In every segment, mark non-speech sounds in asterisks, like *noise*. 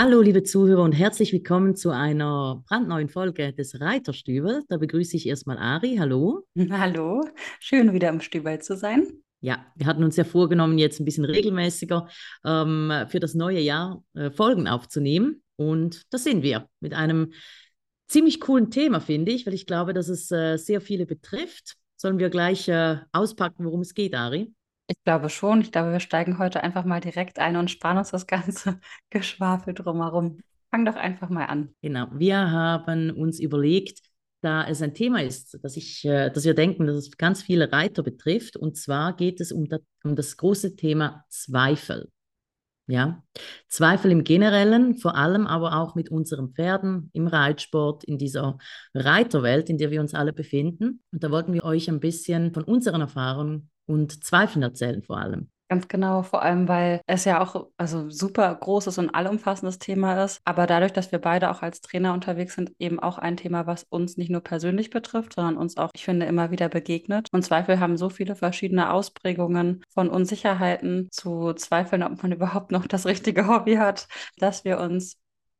Hallo, liebe Zuhörer und herzlich willkommen zu einer brandneuen Folge des Reiterstübel. Da begrüße ich erstmal Ari. Hallo. *laughs* Hallo, schön wieder im Stübel zu sein. Ja, wir hatten uns ja vorgenommen, jetzt ein bisschen regelmäßiger ähm, für das neue Jahr äh, Folgen aufzunehmen. Und das sind wir mit einem ziemlich coolen Thema, finde ich, weil ich glaube, dass es äh, sehr viele betrifft. Sollen wir gleich äh, auspacken, worum es geht, Ari? Ich glaube schon. Ich glaube, wir steigen heute einfach mal direkt ein und sparen uns das ganze *laughs* Geschwafel drumherum. Fang doch einfach mal an. Genau, wir haben uns überlegt, da es ein Thema ist, dass, ich, äh, dass wir denken, dass es ganz viele Reiter betrifft. Und zwar geht es um das, um das große Thema Zweifel. Ja, Zweifel im Generellen, vor allem aber auch mit unseren Pferden im Reitsport, in dieser Reiterwelt, in der wir uns alle befinden. Und da wollten wir euch ein bisschen von unseren Erfahrungen und Zweifeln erzählen vor allem. Ganz genau, vor allem, weil es ja auch also super großes und allumfassendes Thema ist. Aber dadurch, dass wir beide auch als Trainer unterwegs sind, eben auch ein Thema, was uns nicht nur persönlich betrifft, sondern uns auch, ich finde, immer wieder begegnet. Und Zweifel haben so viele verschiedene Ausprägungen von Unsicherheiten zu Zweifeln, ob man *laughs* überhaupt noch das richtige Hobby hat, dass wir uns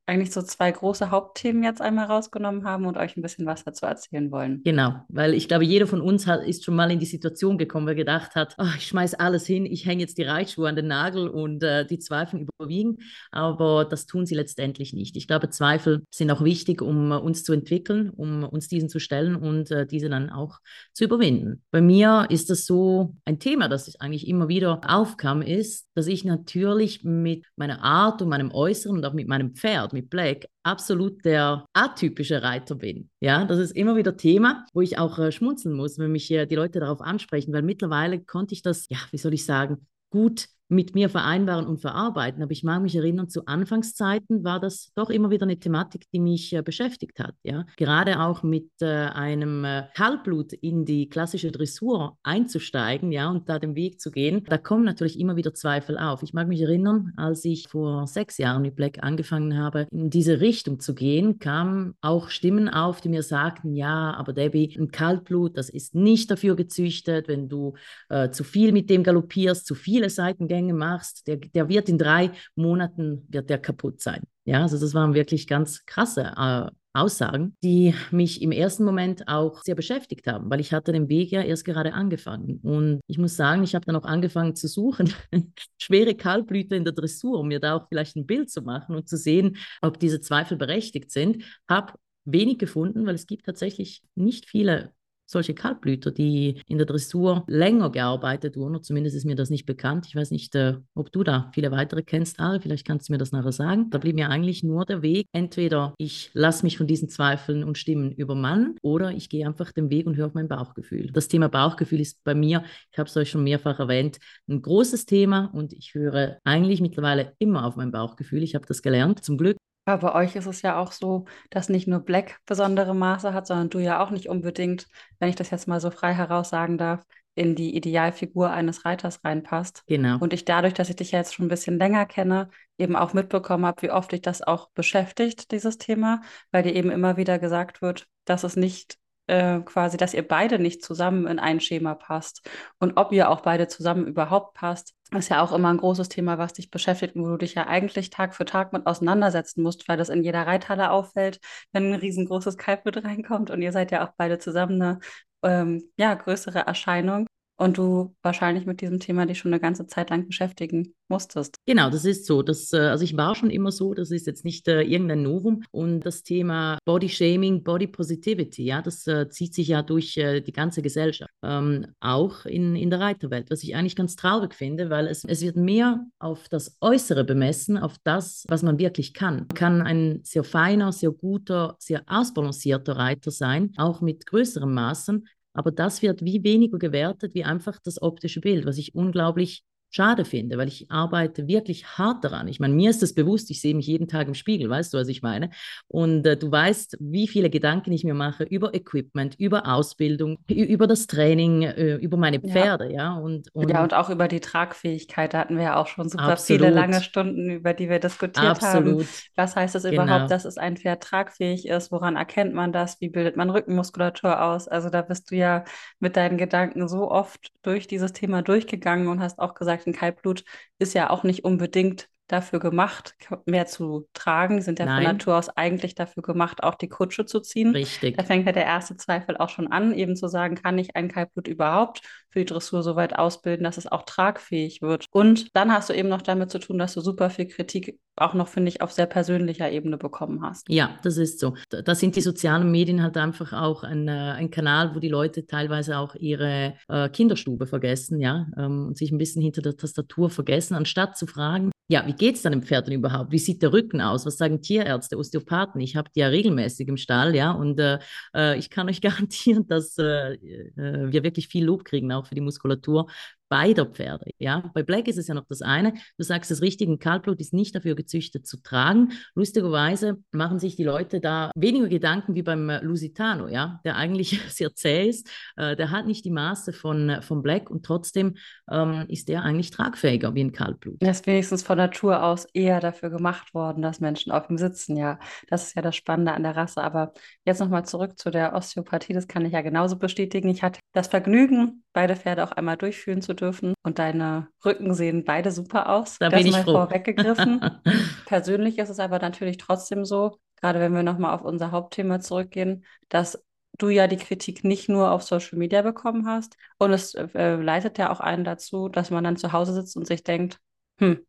eigentlich so zwei große Hauptthemen jetzt einmal rausgenommen haben und euch ein bisschen was dazu erzählen wollen. Genau, weil ich glaube, jeder von uns hat, ist schon mal in die Situation gekommen, wo er gedacht hat, oh, ich schmeiße alles hin, ich hänge jetzt die Reitschuhe an den Nagel und äh, die Zweifel überwiegen, aber das tun sie letztendlich nicht. Ich glaube, Zweifel sind auch wichtig, um uh, uns zu entwickeln, um uns diesen zu stellen und äh, diese dann auch zu überwinden. Bei mir ist das so ein Thema, das eigentlich immer wieder aufkam, ist, dass ich natürlich mit meiner Art und meinem Äußeren und auch mit meinem Pferd, mit Black absolut der atypische Reiter bin. Ja, das ist immer wieder Thema, wo ich auch äh, schmunzeln muss, wenn mich äh, die Leute darauf ansprechen, weil mittlerweile konnte ich das, ja, wie soll ich sagen, gut mit mir vereinbaren und verarbeiten. Aber ich mag mich erinnern, zu Anfangszeiten war das doch immer wieder eine Thematik, die mich äh, beschäftigt hat. Ja? Gerade auch mit äh, einem äh, Kaltblut in die klassische Dressur einzusteigen ja, und da den Weg zu gehen, da kommen natürlich immer wieder Zweifel auf. Ich mag mich erinnern, als ich vor sechs Jahren mit Black angefangen habe, in diese Richtung zu gehen, kamen auch Stimmen auf, die mir sagten, ja, aber Debbie, ein Kaltblut, das ist nicht dafür gezüchtet, wenn du äh, zu viel mit dem galoppierst, zu viele Seitengänge Gänge machst, der, der wird in drei Monaten wird der kaputt sein. Ja, also das waren wirklich ganz krasse äh, Aussagen, die mich im ersten Moment auch sehr beschäftigt haben, weil ich hatte den Weg ja erst gerade angefangen. Und ich muss sagen, ich habe dann auch angefangen zu suchen, *laughs* schwere Kaltblüter in der Dressur, um mir da auch vielleicht ein Bild zu machen und zu sehen, ob diese Zweifel berechtigt sind. Habe wenig gefunden, weil es gibt tatsächlich nicht viele solche Kaltblüter, die in der Dressur länger gearbeitet wurden, oder zumindest ist mir das nicht bekannt. Ich weiß nicht, äh, ob du da viele weitere kennst, Ari, vielleicht kannst du mir das nachher sagen. Da blieb mir eigentlich nur der Weg, entweder ich lasse mich von diesen Zweifeln und Stimmen übermannen oder ich gehe einfach den Weg und höre auf mein Bauchgefühl. Das Thema Bauchgefühl ist bei mir, ich habe es euch schon mehrfach erwähnt, ein großes Thema und ich höre eigentlich mittlerweile immer auf mein Bauchgefühl. Ich habe das gelernt, zum Glück. Aber bei euch ist es ja auch so, dass nicht nur Black besondere Maße hat, sondern du ja auch nicht unbedingt, wenn ich das jetzt mal so frei heraus sagen darf, in die Idealfigur eines Reiters reinpasst. Genau. Und ich dadurch, dass ich dich ja jetzt schon ein bisschen länger kenne, eben auch mitbekommen habe, wie oft dich das auch beschäftigt, dieses Thema, weil dir eben immer wieder gesagt wird, dass es nicht äh, quasi, dass ihr beide nicht zusammen in ein Schema passt und ob ihr auch beide zusammen überhaupt passt, ist ja auch immer ein großes Thema, was dich beschäftigt und wo du dich ja eigentlich Tag für Tag mit auseinandersetzen musst, weil das in jeder Reithalle auffällt, wenn ein riesengroßes Kaltblut reinkommt. Und ihr seid ja auch beide zusammen eine ähm, ja, größere Erscheinung und du wahrscheinlich mit diesem Thema dich schon eine ganze Zeit lang beschäftigen musstest. Genau, das ist so. Das, äh, also ich war schon immer so, das ist jetzt nicht äh, irgendein Novum. Und das Thema Body Shaming, Body Positivity, ja, das äh, zieht sich ja durch äh, die ganze Gesellschaft, ähm, auch in, in der Reiterwelt, was ich eigentlich ganz traurig finde, weil es, es wird mehr auf das Äußere bemessen, auf das, was man wirklich kann. Man kann ein sehr feiner, sehr guter, sehr ausbalancierter Reiter sein, auch mit größeren Maßen, aber das wird wie weniger gewertet wie einfach das optische Bild, was ich unglaublich schade finde, weil ich arbeite wirklich hart daran. Ich meine, mir ist das bewusst, ich sehe mich jeden Tag im Spiegel, weißt du, was ich meine? Und äh, du weißt, wie viele Gedanken ich mir mache über Equipment, über Ausbildung, über das Training, äh, über meine Pferde, ja. ja. Und, und, ja, und auch über die Tragfähigkeit, da hatten wir ja auch schon super absolut. viele lange Stunden, über die wir diskutiert absolut. haben. Was heißt es genau. überhaupt, dass es ein Pferd tragfähig ist? Woran erkennt man das? Wie bildet man Rückenmuskulatur aus? Also da bist du ja mit deinen Gedanken so oft durch dieses Thema durchgegangen und hast auch gesagt, gesagt, ein Kaltblut ist ja auch nicht unbedingt dafür gemacht, mehr zu tragen. Sind ja Nein. von Natur aus eigentlich dafür gemacht, auch die Kutsche zu ziehen. Richtig. Da fängt ja der erste Zweifel auch schon an, eben zu sagen, kann ich ein Kaltblut überhaupt für die Dressur so weit ausbilden, dass es auch tragfähig wird. Und dann hast du eben noch damit zu tun, dass du super viel Kritik auch noch, finde ich, auf sehr persönlicher Ebene bekommen hast. Ja, das ist so. Da sind die sozialen Medien halt einfach auch ein, äh, ein Kanal, wo die Leute teilweise auch ihre äh, Kinderstube vergessen, ja, ähm, und sich ein bisschen hinter der Tastatur vergessen, anstatt zu fragen, ja, wie geht es dann dem Pferd denn überhaupt? Wie sieht der Rücken aus? Was sagen Tierärzte, Osteopathen? Ich habe die ja regelmäßig im Stall, ja, und äh, äh ich kann euch *laughs* garantieren, dass äh, äh, wir wirklich viel Lob kriegen, auch für die Muskulatur, beider Pferde. Ja? Bei Black ist es ja noch das eine. Du sagst das richtige, ein Kaltblut ist nicht dafür gezüchtet zu tragen. Lustigerweise machen sich die Leute da weniger Gedanken wie beim äh, Lusitano, ja? der eigentlich *laughs* sehr zäh ist. Äh, der hat nicht die Maße von, äh, von Black und trotzdem ähm, ist der eigentlich tragfähiger wie ein Kaltblut. Er ist wenigstens von Natur aus eher dafür gemacht worden, dass Menschen auf ihm sitzen. Ja, das ist ja das Spannende an der Rasse. Aber jetzt nochmal zurück zu der Osteopathie. Das kann ich ja genauso bestätigen. Ich hatte das Vergnügen, beide Pferde auch einmal durchführen zu dürfen. Und deine Rücken sehen beide super aus. Da das bin ich mal froh. vorweggegriffen. *laughs* Persönlich ist es aber natürlich trotzdem so, gerade wenn wir nochmal auf unser Hauptthema zurückgehen, dass du ja die Kritik nicht nur auf Social Media bekommen hast. Und es äh, leitet ja auch einen dazu, dass man dann zu Hause sitzt und sich denkt, hm,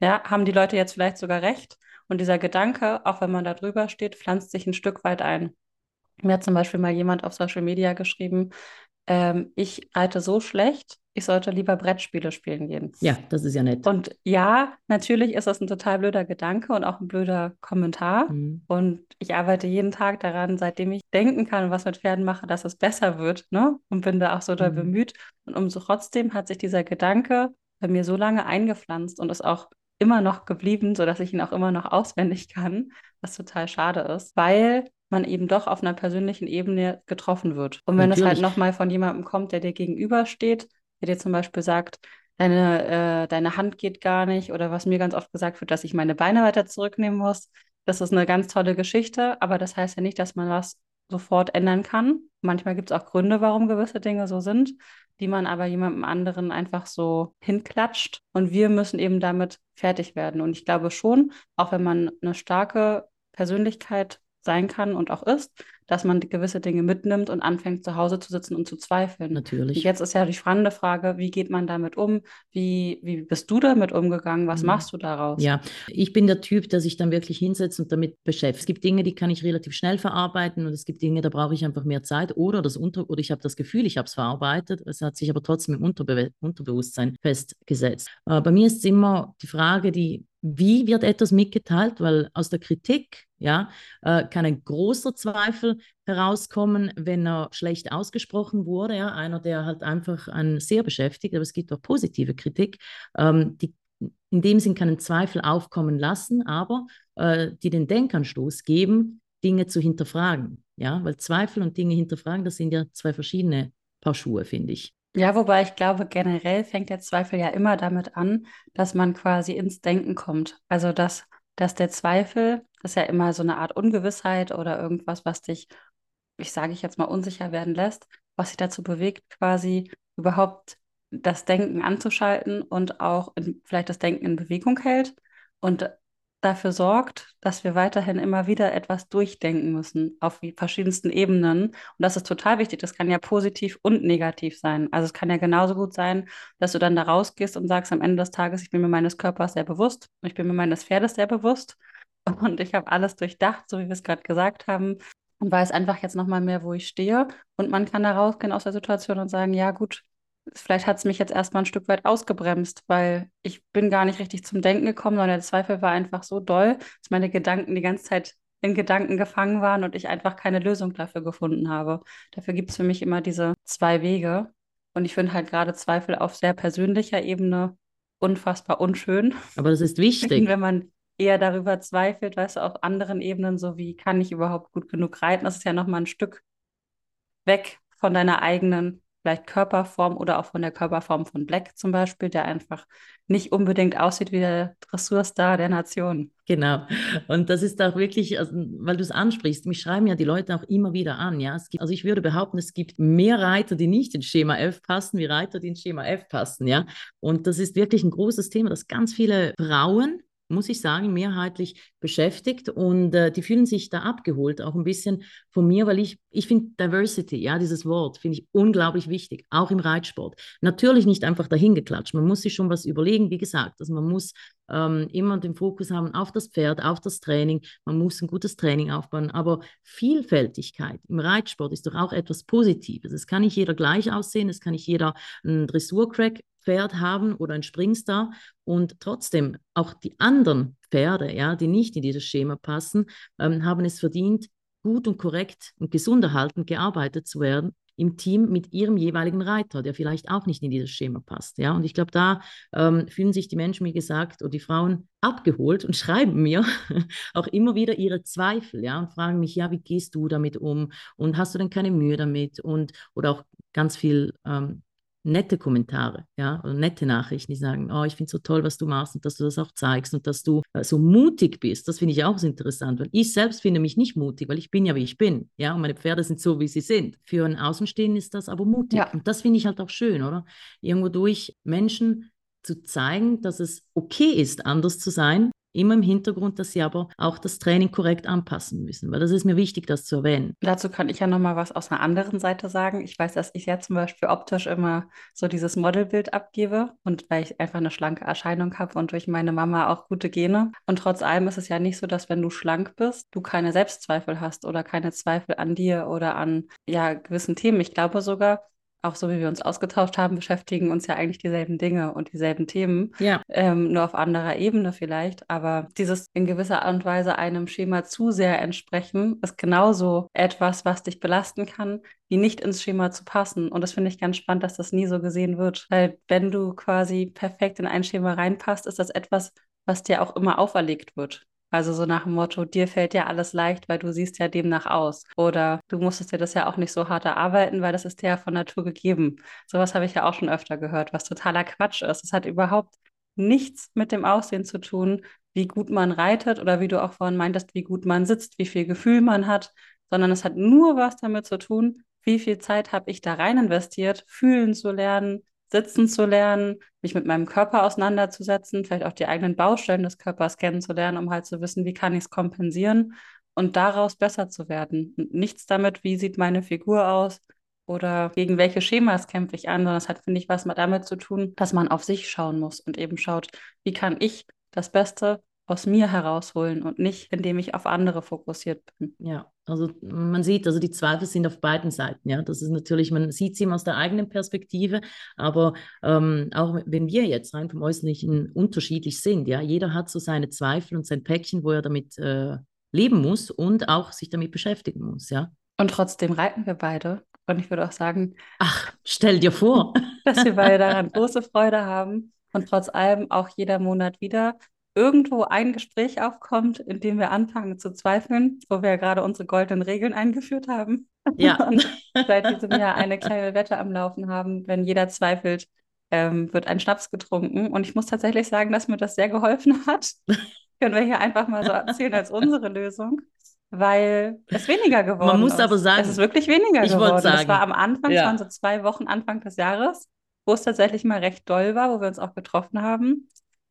ja, haben die Leute jetzt vielleicht sogar recht? Und dieser Gedanke, auch wenn man da drüber steht, pflanzt sich ein Stück weit ein. Mir hat zum Beispiel mal jemand auf Social Media geschrieben, ähm, ich reite so schlecht, ich sollte lieber Brettspiele spielen gehen. Ja, das ist ja nett. Und ja, natürlich ist das ein total blöder Gedanke und auch ein blöder Kommentar. Mhm. Und ich arbeite jeden Tag daran, seitdem ich denken kann und was mit Pferden mache, dass es besser wird. Ne? Und bin da auch so mhm. da bemüht. Und umso trotzdem hat sich dieser Gedanke bei mir so lange eingepflanzt und ist auch immer noch geblieben, sodass ich ihn auch immer noch auswendig kann, was total schade ist, weil man eben doch auf einer persönlichen Ebene getroffen wird. Und wenn Natürlich. es halt nochmal von jemandem kommt, der dir gegenübersteht, der dir zum Beispiel sagt, deine, äh, deine Hand geht gar nicht oder was mir ganz oft gesagt wird, dass ich meine Beine weiter zurücknehmen muss, das ist eine ganz tolle Geschichte, aber das heißt ja nicht, dass man was sofort ändern kann. Manchmal gibt es auch Gründe, warum gewisse Dinge so sind, die man aber jemandem anderen einfach so hinklatscht. Und wir müssen eben damit fertig werden. Und ich glaube schon, auch wenn man eine starke Persönlichkeit sein kann und auch ist, dass man gewisse Dinge mitnimmt und anfängt zu Hause zu sitzen und zu zweifeln. Natürlich. Und jetzt ist ja die spannende Frage, wie geht man damit um? Wie, wie bist du damit umgegangen? Was mhm. machst du daraus? Ja, ich bin der Typ, der sich dann wirklich hinsetzt und damit beschäftigt. Es gibt Dinge, die kann ich relativ schnell verarbeiten und es gibt Dinge, da brauche ich einfach mehr Zeit oder das Unter oder ich habe das Gefühl, ich habe es verarbeitet. Es hat sich aber trotzdem im Unterbe Unterbewusstsein festgesetzt. Äh, bei mir ist es immer die Frage, die wie wird etwas mitgeteilt? Weil aus der Kritik ja, äh, kann ein großer Zweifel herauskommen, wenn er schlecht ausgesprochen wurde. Ja? Einer, der halt einfach einen sehr beschäftigt, aber es gibt auch positive Kritik, ähm, die in dem Sinn keinen Zweifel aufkommen lassen, aber äh, die den Denkanstoß geben, Dinge zu hinterfragen. Ja, weil Zweifel und Dinge hinterfragen, das sind ja zwei verschiedene Paar Schuhe, finde ich. Ja, wobei ich glaube, generell fängt der Zweifel ja immer damit an, dass man quasi ins Denken kommt. Also, dass, dass der Zweifel, das ist ja immer so eine Art Ungewissheit oder irgendwas, was dich, ich sage ich jetzt mal, unsicher werden lässt, was dich dazu bewegt, quasi überhaupt das Denken anzuschalten und auch in, vielleicht das Denken in Bewegung hält. Und dafür sorgt, dass wir weiterhin immer wieder etwas durchdenken müssen auf verschiedensten Ebenen. Und das ist total wichtig. Das kann ja positiv und negativ sein. Also es kann ja genauso gut sein, dass du dann da rausgehst und sagst am Ende des Tages, ich bin mir meines Körpers sehr bewusst, ich bin mir meines Pferdes sehr bewusst *laughs* und ich habe alles durchdacht, so wie wir es gerade gesagt haben. Und weiß einfach jetzt nochmal mehr, wo ich stehe. Und man kann da rausgehen aus der Situation und sagen, ja gut, vielleicht hat es mich jetzt erstmal ein Stück weit ausgebremst, weil ich bin gar nicht richtig zum Denken gekommen, sondern der Zweifel war einfach so doll, dass meine Gedanken die ganze Zeit in Gedanken gefangen waren und ich einfach keine Lösung dafür gefunden habe. Dafür gibt es für mich immer diese zwei Wege. Und ich finde halt gerade Zweifel auf sehr persönlicher Ebene unfassbar unschön. Aber das ist *laughs* wichtig. Wenn man eher darüber zweifelt, weißt du, auf anderen Ebenen, so wie kann ich überhaupt gut genug reiten, das ist ja nochmal ein Stück weg von deiner eigenen vielleicht Körperform oder auch von der Körperform von Black zum Beispiel, der einfach nicht unbedingt aussieht wie der Dressurstar der Nation. Genau. Und das ist auch wirklich, also, weil du es ansprichst, mich schreiben ja die Leute auch immer wieder an. Ja? Gibt, also ich würde behaupten, es gibt mehr Reiter, die nicht ins Schema F passen, wie Reiter, die ins Schema F passen. Ja? Und das ist wirklich ein großes Thema, dass ganz viele Frauen muss ich sagen, mehrheitlich beschäftigt und äh, die fühlen sich da abgeholt, auch ein bisschen von mir, weil ich, ich finde Diversity, ja, dieses Wort finde ich unglaublich wichtig, auch im Reitsport. Natürlich nicht einfach dahingeklatscht, man muss sich schon was überlegen, wie gesagt, also man muss ähm, immer den Fokus haben auf das Pferd, auf das Training, man muss ein gutes Training aufbauen, aber Vielfältigkeit im Reitsport ist doch auch etwas Positives. Es kann nicht jeder gleich aussehen, es kann nicht jeder ein Dressurcrack Pferd haben oder ein Springstar und trotzdem auch die anderen Pferde, ja, die nicht in dieses Schema passen, ähm, haben es verdient, gut und korrekt und gesund erhalten gearbeitet zu werden im Team mit ihrem jeweiligen Reiter, der vielleicht auch nicht in dieses Schema passt. Ja? Und ich glaube, da ähm, fühlen sich die Menschen, wie gesagt, oder die Frauen abgeholt und *laughs* schreiben mir auch immer wieder ihre Zweifel, ja, und fragen mich, ja, wie gehst du damit um? Und hast du denn keine Mühe damit? Und oder auch ganz viel ähm, nette Kommentare, ja, oder nette Nachrichten, die sagen, oh, ich finde es so toll, was du machst und dass du das auch zeigst und dass du äh, so mutig bist. Das finde ich auch interessant, weil ich selbst finde mich nicht mutig, weil ich bin ja, wie ich bin, ja, und meine Pferde sind so, wie sie sind. Für einen Außenstehenden ist das aber mutig. Ja. Und das finde ich halt auch schön, oder? Irgendwo durch Menschen zu zeigen, dass es okay ist, anders zu sein Immer im Hintergrund, dass sie aber auch das Training korrekt anpassen müssen, weil das ist mir wichtig, das zu erwähnen. Dazu kann ich ja nochmal was aus einer anderen Seite sagen. Ich weiß, dass ich ja zum Beispiel optisch immer so dieses Modelbild abgebe und weil ich einfach eine schlanke Erscheinung habe und durch meine Mama auch gute Gene. Und trotz allem ist es ja nicht so, dass wenn du schlank bist, du keine Selbstzweifel hast oder keine Zweifel an dir oder an ja gewissen Themen. Ich glaube sogar, auch so wie wir uns ausgetauscht haben, beschäftigen uns ja eigentlich dieselben Dinge und dieselben Themen. Ja. Ähm, nur auf anderer Ebene vielleicht. Aber dieses in gewisser Art und Weise einem Schema zu sehr entsprechen, ist genauso etwas, was dich belasten kann, wie nicht ins Schema zu passen. Und das finde ich ganz spannend, dass das nie so gesehen wird. Weil wenn du quasi perfekt in ein Schema reinpasst, ist das etwas, was dir auch immer auferlegt wird. Also so nach dem Motto, dir fällt ja alles leicht, weil du siehst ja demnach aus. Oder du musstest dir das ja auch nicht so hart erarbeiten, weil das ist dir ja von Natur gegeben. Sowas habe ich ja auch schon öfter gehört, was totaler Quatsch ist. Es hat überhaupt nichts mit dem Aussehen zu tun, wie gut man reitet oder wie du auch vorhin meintest, wie gut man sitzt, wie viel Gefühl man hat, sondern es hat nur was damit zu tun, wie viel Zeit habe ich da rein investiert, fühlen zu lernen, sitzen zu lernen, mich mit meinem Körper auseinanderzusetzen, vielleicht auch die eigenen Baustellen des Körpers kennenzulernen, um halt zu wissen, wie kann ich es kompensieren und daraus besser zu werden. Und nichts damit, wie sieht meine Figur aus oder gegen welche Schemas kämpfe ich an, sondern es hat, finde ich, was damit zu tun, dass man auf sich schauen muss und eben schaut, wie kann ich das Beste aus mir herausholen und nicht, indem ich auf andere fokussiert bin. Ja, also man sieht, also die Zweifel sind auf beiden Seiten. Ja, das ist natürlich, man sieht sie immer aus der eigenen Perspektive, aber ähm, auch wenn wir jetzt rein vom Äußerlichen unterschiedlich sind, ja, jeder hat so seine Zweifel und sein Päckchen, wo er damit äh, leben muss und auch sich damit beschäftigen muss, ja. Und trotzdem reiten wir beide. Und ich würde auch sagen, ach, stell dir vor, *laughs* dass wir beide daran *laughs* große Freude haben und trotz allem auch jeder Monat wieder irgendwo ein Gespräch aufkommt, in dem wir anfangen zu zweifeln, wo wir ja gerade unsere goldenen Regeln eingeführt haben. Ja. *laughs* Und seit diesem Jahr eine kleine Wette am Laufen haben. Wenn jeder zweifelt, ähm, wird ein Schnaps getrunken. Und ich muss tatsächlich sagen, dass mir das sehr geholfen hat. Können wir hier einfach mal so erzählen als unsere Lösung. Weil es weniger geworden ist. Man muss ist. aber sagen, es ist wirklich weniger ich geworden. Sagen, das war am Anfang, ja. es waren so zwei Wochen Anfang des Jahres, wo es tatsächlich mal recht doll war, wo wir uns auch getroffen haben.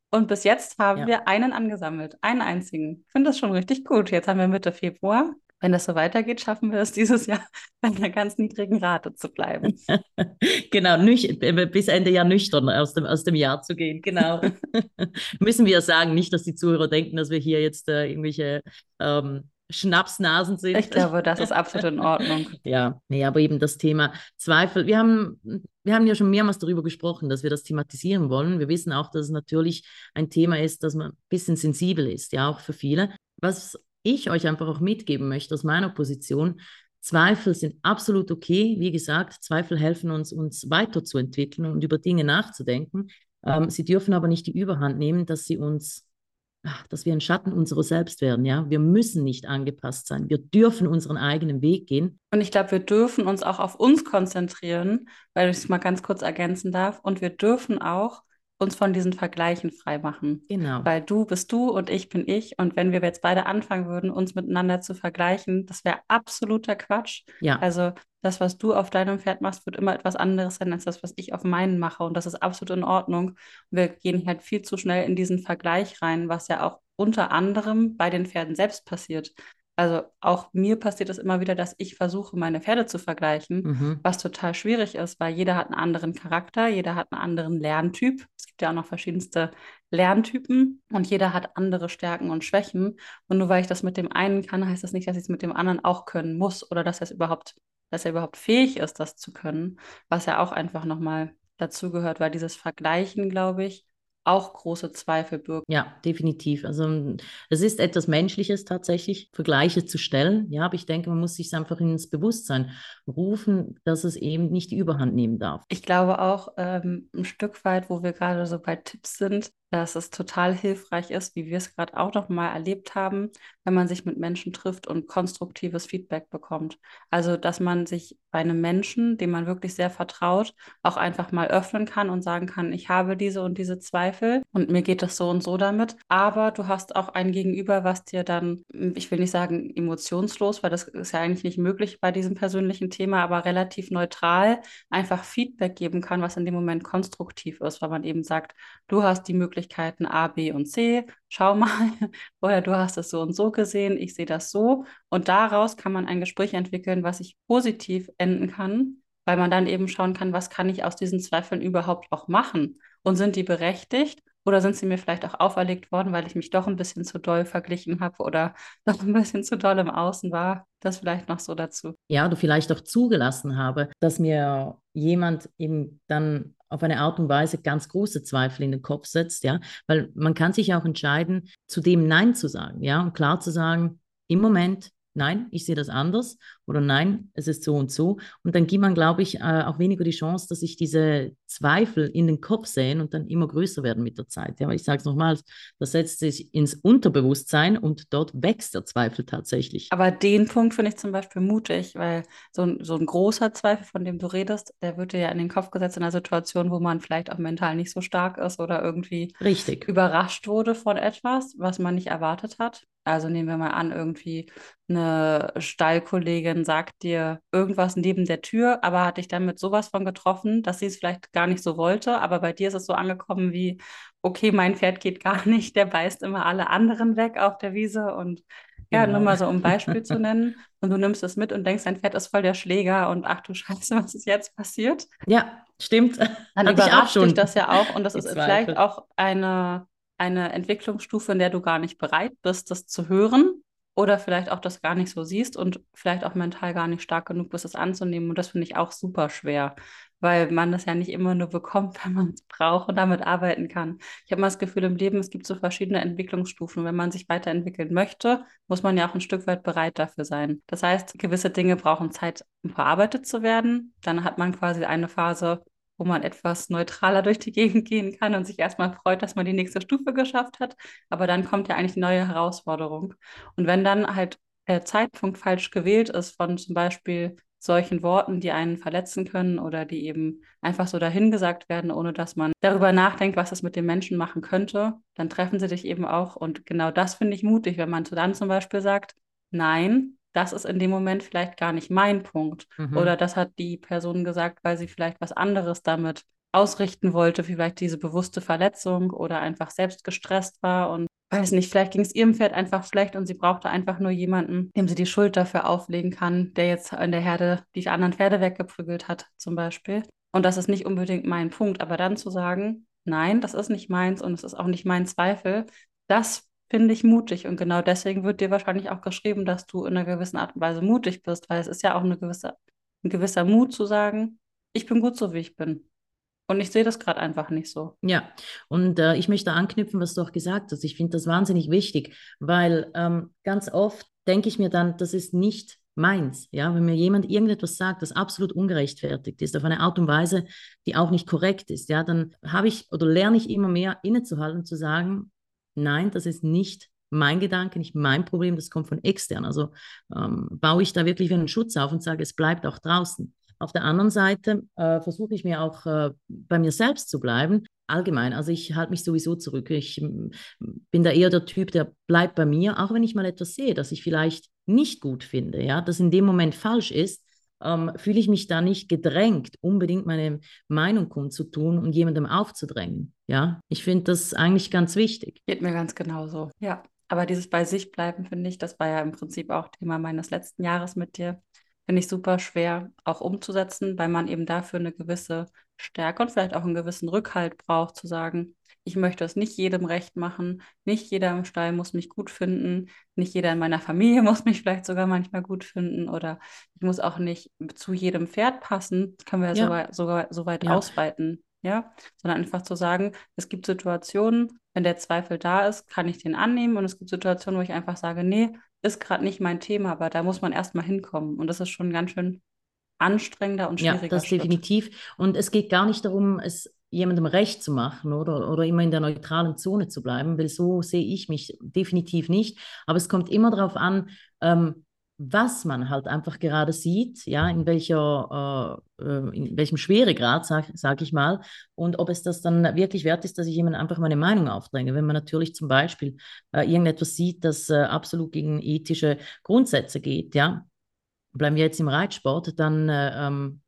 Und bis jetzt haben ja. wir einen angesammelt, einen einzigen. Ich finde das schon richtig gut. Jetzt haben wir Mitte Februar. Wenn das so weitergeht, schaffen wir es dieses Jahr *laughs* bei einer ganz niedrigen Rate zu bleiben. *laughs* genau, nüch äh, bis Ende Jahr nüchtern aus dem, aus dem Jahr zu gehen. Genau. *laughs* Müssen wir sagen, nicht, dass die Zuhörer denken, dass wir hier jetzt äh, irgendwelche ähm, Schnapsnasen sind. Ich glaube, das ist absolut in Ordnung. *laughs* ja, nee, aber eben das Thema Zweifel. Wir haben, wir haben ja schon mehrmals darüber gesprochen, dass wir das thematisieren wollen. Wir wissen auch, dass es natürlich ein Thema ist, dass man ein bisschen sensibel ist, ja, auch für viele. Was ich euch einfach auch mitgeben möchte aus meiner Position, Zweifel sind absolut okay. Wie gesagt, Zweifel helfen uns, uns weiterzuentwickeln und über Dinge nachzudenken. Ähm, sie dürfen aber nicht die Überhand nehmen, dass sie uns dass wir ein Schatten unserer selbst werden. Ja, wir müssen nicht angepasst sein. Wir dürfen unseren eigenen Weg gehen. Und ich glaube, wir dürfen uns auch auf uns konzentrieren, weil ich es mal ganz kurz ergänzen darf. Und wir dürfen auch uns von diesen Vergleichen freimachen. Genau. Weil du bist du und ich bin ich. Und wenn wir jetzt beide anfangen würden, uns miteinander zu vergleichen, das wäre absoluter Quatsch. Ja. Also das, was du auf deinem Pferd machst, wird immer etwas anderes sein als das, was ich auf meinen mache. Und das ist absolut in Ordnung. Und wir gehen halt viel zu schnell in diesen Vergleich rein, was ja auch unter anderem bei den Pferden selbst passiert. Also auch mir passiert es immer wieder, dass ich versuche, meine Pferde zu vergleichen, Mhm. was total schwierig ist, weil jeder hat einen anderen Charakter, jeder hat einen anderen Lerntyp. Es gibt ja auch noch verschiedenste Lerntypen und jeder hat andere Stärken und Schwächen. Und nur weil ich das mit dem einen kann, heißt das nicht, dass ich es mit dem anderen auch können muss oder dass er überhaupt, dass er überhaupt fähig ist, das zu können, was ja auch einfach nochmal dazugehört, weil dieses Vergleichen, glaube ich, auch große Zweifel birgt. Ja, definitiv. Also es ist etwas Menschliches tatsächlich, Vergleiche zu stellen. Ja, aber ich denke, man muss sich einfach ins Bewusstsein rufen, dass es eben nicht die Überhand nehmen darf. Ich glaube auch ähm, ein Stück weit, wo wir gerade so bei Tipps sind, dass es total hilfreich ist, wie wir es gerade auch noch mal erlebt haben, wenn man sich mit Menschen trifft und konstruktives Feedback bekommt. Also, dass man sich bei einem Menschen, dem man wirklich sehr vertraut, auch einfach mal öffnen kann und sagen kann, ich habe diese und diese Zweifel und mir geht es so und so damit. Aber du hast auch ein Gegenüber, was dir dann, ich will nicht sagen emotionslos, weil das ist ja eigentlich nicht möglich bei diesem persönlichen Thema, aber relativ neutral einfach Feedback geben kann, was in dem Moment konstruktiv ist, weil man eben sagt, du hast die Möglichkeit, Möglichkeiten A, B und C. Schau mal, *laughs* oder du hast es so und so gesehen, ich sehe das so. Und daraus kann man ein Gespräch entwickeln, was sich positiv enden kann, weil man dann eben schauen kann, was kann ich aus diesen Zweifeln überhaupt auch machen? Und sind die berechtigt? Oder sind sie mir vielleicht auch auferlegt worden, weil ich mich doch ein bisschen zu doll verglichen habe oder *laughs* doch ein bisschen zu doll im Außen war? Das vielleicht noch so dazu. Ja, oder vielleicht auch zugelassen habe, dass mir jemand eben dann auf eine Art und Weise ganz große Zweifel in den Kopf setzt, ja, weil man kann sich auch entscheiden, zu dem Nein zu sagen, ja, und klar zu sagen, im Moment nein, ich sehe das anders oder nein, es ist so und so. Und dann gibt man, glaube ich, äh, auch weniger die Chance, dass sich diese Zweifel in den Kopf sehen und dann immer größer werden mit der Zeit. Ja, aber ich sage es nochmal, das setzt sich ins Unterbewusstsein und dort wächst der Zweifel tatsächlich. Aber den Punkt finde ich zum Beispiel mutig, weil so ein, so ein großer Zweifel, von dem du redest, der wird dir ja in den Kopf gesetzt in einer Situation, wo man vielleicht auch mental nicht so stark ist oder irgendwie Richtig. überrascht wurde von etwas, was man nicht erwartet hat. Also nehmen wir mal an, irgendwie eine Stallkollegin sagt dir irgendwas neben der Tür, aber hat dich dann mit sowas von getroffen, dass sie es vielleicht gar nicht so wollte. Aber bei dir ist es so angekommen wie, okay, mein Pferd geht gar *laughs* nicht, der beißt immer alle anderen weg auf der Wiese und ja, Genau. nur mal so um ein Beispiel zu *laughs* nennen. Und du nimmst es mit und denkst, dein Pferd ist voll der Schläger und ach du Scheiße, was ist jetzt passiert? Ja, stimmt. Dann ich auch überrascht dich das ja auch und das die ist Zweifel. vielleicht auch eine, eine Entwicklungsstufe, in der du gar nicht bereit bist, das zu hören oder vielleicht auch das gar nicht so siehst und vielleicht auch mental gar nicht stark genug bist, das anzunehmen. Und das finde ich auch super schwer, weil man das ja nicht immer nur bekommt, *laughs* wenn man es braucht und damit arbeiten kann. Ich habe mal das Gefühl im Leben, es gibt so verschiedene Entwicklungsstufen. Wenn man sich weiterentwickeln möchte, muss man ja auch ein Stück weit bereit dafür sein. Das heißt, gewisse Dinge brauchen Zeit, um verarbeitet zu werden. Dann hat man quasi eine Phase, wo man etwas neutraler durch die Gegend gehen kann und sich erstmal freut, dass man die nächste Stufe geschafft hat. Aber dann kommt ja eigentlich die neue Herausforderung. Und wenn dann halt der Zeitpunkt falsch gewählt ist von zum Beispiel solchen Worten, die einen verletzen können oder die eben einfach so dahingesagt werden, ohne dass man darüber nachdenkt, was es mit dem Menschen machen könnte, dann treffen sie dich eben auch. Und genau das finde ich mutig, wenn man dann zum Beispiel sagt, nein, das ist in dem Moment vielleicht gar nicht mein Punkt. Mhm. Oder das hat die Person gesagt, weil sie vielleicht was anderes damit ausrichten wollte, vielleicht diese bewusste Verletzung oder einfach selbst gestresst war und weiß nicht, vielleicht ging es ihrem Pferd einfach schlecht und sie brauchte einfach nur jemanden, dem sie die Schuld dafür auflegen kann, der jetzt in der Herde die anderen Pferde weggeprügelt hat, zum Beispiel. Und das ist nicht unbedingt mein Punkt, aber dann zu sagen, nein, das ist nicht meins und es ist auch nicht mein Zweifel, das finde ich mutig. Und genau deswegen wird dir wahrscheinlich auch geschrieben, dass du in einer gewissen Art und Weise mutig bist, weil es ist ja auch eine gewisse, ein gewisser Mut zu sagen, ich bin gut so, wie ich bin. Und ich sehe das gerade einfach nicht so. Ja, und äh, ich möchte anknüpfen, was du auch gesagt hast. Ich finde das wahnsinnig wichtig, weil ähm, ganz oft denke ich mir dann, das ist nicht meins. Ja, wenn mir jemand irgendetwas sagt, das absolut ungerechtfertigt ist, auf eine Art und Weise, die auch nicht korrekt ist, ja, dann habe ich oder lerne ich immer mehr innezuhalten, zu sagen, nein, das ist nicht mein Gedanke, nicht mein Problem, das kommt von extern. Also ähm, baue ich da wirklich einen Schutz auf und sage, es bleibt auch draußen. Auf der anderen Seite äh, versuche ich mir auch äh, bei mir selbst zu bleiben. Allgemein, also ich halte mich sowieso zurück. Ich bin da eher der Typ, der bleibt bei mir, auch wenn ich mal etwas sehe, das ich vielleicht nicht gut finde, ja, das in dem Moment falsch ist, ähm, fühle ich mich da nicht gedrängt, unbedingt meine Meinung kundzutun und jemandem aufzudrängen. Ja, ich finde das eigentlich ganz wichtig. Geht mir ganz genauso. Ja, aber dieses bei sich bleiben, finde ich, das war ja im Prinzip auch Thema meines letzten Jahres mit dir. Finde ich super schwer auch umzusetzen, weil man eben dafür eine gewisse Stärke und vielleicht auch einen gewissen Rückhalt braucht, zu sagen, ich möchte es nicht jedem recht machen, nicht jeder im Stall muss mich gut finden, nicht jeder in meiner Familie *laughs* muss mich vielleicht sogar manchmal gut finden oder ich muss auch nicht zu jedem Pferd passen, das können wir ja, ja. sogar, sogar so weit ja. ausweiten, ja, sondern einfach zu sagen, es gibt Situationen, wenn der Zweifel da ist, kann ich den annehmen und es gibt Situationen, wo ich einfach sage, nee, ist gerade nicht mein Thema, aber da muss man erstmal hinkommen und das ist schon ganz schön anstrengender und schwieriger. Ja, das Schritt. definitiv. Und es geht gar nicht darum, es jemandem recht zu machen oder, oder immer in der neutralen Zone zu bleiben, weil so sehe ich mich definitiv nicht. Aber es kommt immer darauf an, ähm, was man halt einfach gerade sieht, ja, in welcher, äh, äh in welchem Schweregrad, sage sag ich mal, und ob es das dann wirklich wert ist, dass ich jemandem einfach meine Meinung aufdränge. Wenn man natürlich zum Beispiel äh, irgendetwas sieht, das äh, absolut gegen ethische Grundsätze geht, ja, bleiben wir jetzt im Reitsport, dann äh, ähm,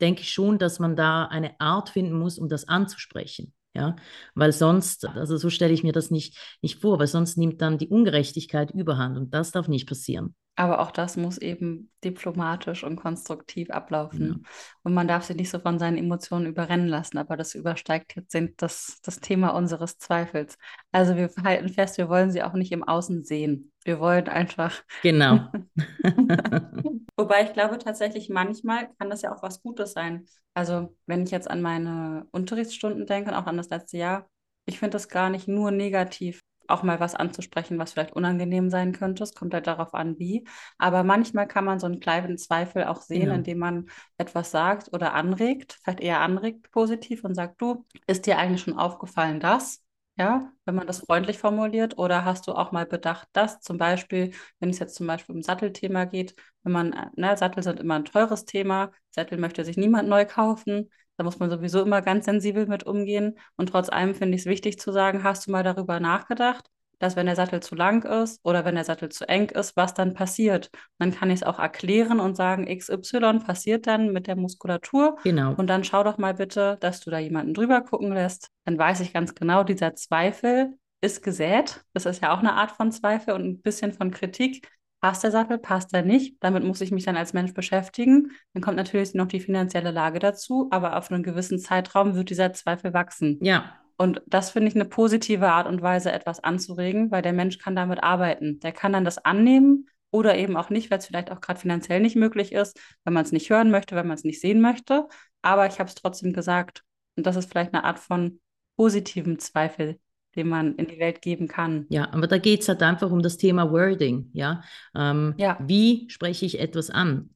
denke ich schon, dass man da eine Art finden muss, um das anzusprechen. Ja, weil sonst, also so stelle ich mir das nicht, nicht vor, weil sonst nimmt dann die Ungerechtigkeit überhand und das darf nicht passieren. Aber auch das muss eben diplomatisch und konstruktiv ablaufen. Ja. Und man darf sich nicht so von seinen Emotionen überrennen lassen, aber das übersteigt jetzt das, das Thema unseres Zweifels. Also wir halten fest, wir wollen sie auch nicht im Außen sehen. Wir wollen einfach. Genau. *laughs* *laughs* Wobei ich glaube tatsächlich, manchmal kann das ja auch was Gutes sein. Also, wenn ich jetzt an meine Unterrichtsstunden denke und auch an das letzte Jahr, ich finde das gar nicht nur negativ, auch mal was anzusprechen, was vielleicht unangenehm sein könnte. Es kommt halt darauf an, wie. Aber manchmal kann man so einen kleinen Zweifel auch sehen, genau. indem man etwas sagt oder anregt, vielleicht eher anregt positiv und sagt, du, ist dir eigentlich schon aufgefallen, dass? Ja, wenn man das freundlich formuliert, oder hast du auch mal bedacht, dass zum Beispiel, wenn es jetzt zum Beispiel um Sattelthema geht, wenn man, ne, Sattel sind immer ein teures Thema, Sattel möchte sich niemand neu kaufen, da muss man sowieso immer ganz sensibel mit umgehen. Und trotz allem finde ich es wichtig zu sagen, hast du mal darüber nachgedacht, dass wenn der Sattel zu lang ist oder wenn der Sattel zu eng ist, was dann passiert. dann kann ich es auch erklären und sagen, XY passiert dann mit der Muskulatur. Genau. Und dann schau doch mal bitte, dass du da jemanden drüber gucken lässt. Dann weiß ich ganz genau, dieser Zweifel ist gesät. Das ist ja auch eine Art von Zweifel und ein bisschen von Kritik. Passt der Sattel, passt er nicht? Damit muss ich mich dann als Mensch beschäftigen. Dann kommt natürlich noch die finanzielle Lage dazu, aber auf einen gewissen Zeitraum wird dieser Zweifel wachsen. Ja, und das finde ich eine positive Art und Weise, etwas anzuregen, weil der Mensch kann damit arbeiten. Der kann dann das annehmen oder eben auch nicht, weil es vielleicht auch gerade finanziell nicht möglich ist, wenn man es nicht hören möchte, wenn man es nicht sehen möchte. Aber ich habe es trotzdem gesagt. Und das ist vielleicht eine Art von positivem Zweifel, den man in die Welt geben kann. Ja, aber da geht es halt einfach um das Thema Wording. Ja? Ähm, ja. Wie spreche ich etwas an?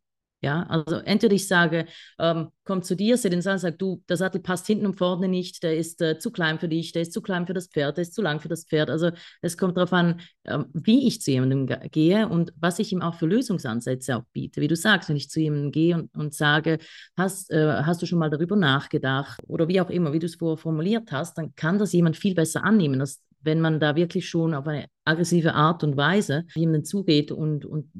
Ja, also entweder ich sage, ähm, komm zu dir, sehe den Sattel, sag du, der Sattel passt hinten und vorne nicht, der ist äh, zu klein für dich, der ist zu klein für das Pferd, der ist zu lang für das Pferd. Also es kommt darauf an, ähm, wie ich zu jemandem gehe und was ich ihm auch für Lösungsansätze auch biete. Wie du sagst, wenn ich zu jemandem gehe und, und sage, hast, äh, hast du schon mal darüber nachgedacht oder wie auch immer, wie du es vorher formuliert hast, dann kann das jemand viel besser annehmen, als wenn man da wirklich schon auf eine aggressive Art und Weise jemanden zugeht und, und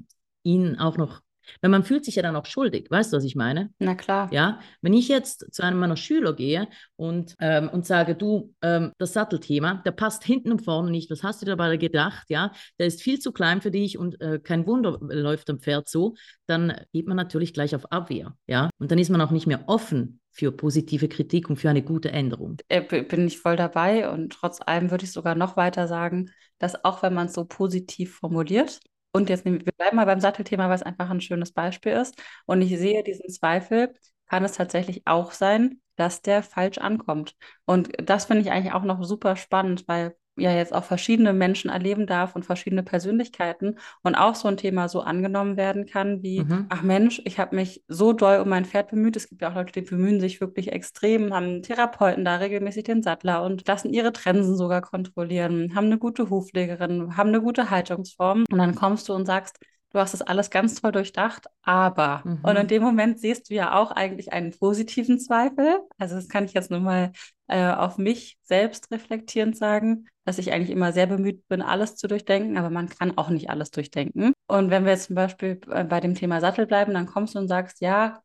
ihn auch noch weil man fühlt sich ja dann auch schuldig, weißt du, was ich meine? Na klar. Ja, wenn ich jetzt zu einem meiner Schüler gehe und, ähm, und sage, du, ähm, das Sattelthema, der passt hinten und vorne nicht, was hast du dabei gedacht, ja, der ist viel zu klein für dich und äh, kein Wunder läuft am Pferd so, dann geht man natürlich gleich auf Abwehr, ja, und dann ist man auch nicht mehr offen für positive Kritik und für eine gute Änderung. Äh, bin ich voll dabei. Und trotz allem würde ich sogar noch weiter sagen, dass auch wenn man es so positiv formuliert, und jetzt nehmen wir bleiben mal beim Sattelthema, weil es einfach ein schönes Beispiel ist. Und ich sehe diesen Zweifel, kann es tatsächlich auch sein, dass der falsch ankommt. Und das finde ich eigentlich auch noch super spannend, weil ja jetzt auch verschiedene Menschen erleben darf und verschiedene Persönlichkeiten und auch so ein Thema so angenommen werden kann wie, mhm. ach Mensch, ich habe mich so doll um mein Pferd bemüht. Es gibt ja auch Leute, die bemühen sich wirklich extrem, haben Therapeuten da regelmäßig den Sattler und lassen ihre Trensen sogar kontrollieren, haben eine gute Hufpflegerin, haben eine gute Haltungsform und dann kommst du und sagst, du hast das alles ganz toll durchdacht, aber. Mhm. Und in dem Moment siehst du ja auch eigentlich einen positiven Zweifel. Also das kann ich jetzt nur mal äh, auf mich selbst reflektierend sagen, dass ich eigentlich immer sehr bemüht bin, alles zu durchdenken, aber man kann auch nicht alles durchdenken. Und wenn wir jetzt zum Beispiel äh, bei dem Thema Sattel bleiben, dann kommst du und sagst, ja,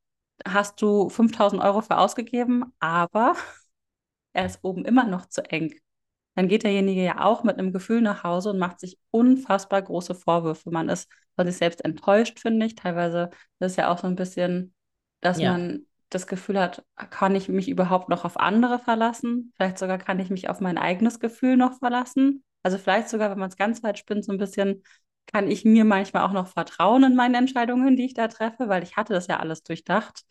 hast du 5000 Euro für ausgegeben, aber *laughs* er ist oben immer noch zu eng dann geht derjenige ja auch mit einem Gefühl nach Hause und macht sich unfassbar große Vorwürfe. Man ist von sich selbst enttäuscht, finde ich. Teilweise ist es ja auch so ein bisschen, dass ja. man das Gefühl hat, kann ich mich überhaupt noch auf andere verlassen? Vielleicht sogar kann ich mich auf mein eigenes Gefühl noch verlassen. Also vielleicht sogar, wenn man es ganz weit spinnt, so ein bisschen, kann ich mir manchmal auch noch vertrauen in meine Entscheidungen, die ich da treffe, weil ich hatte das ja alles durchdacht.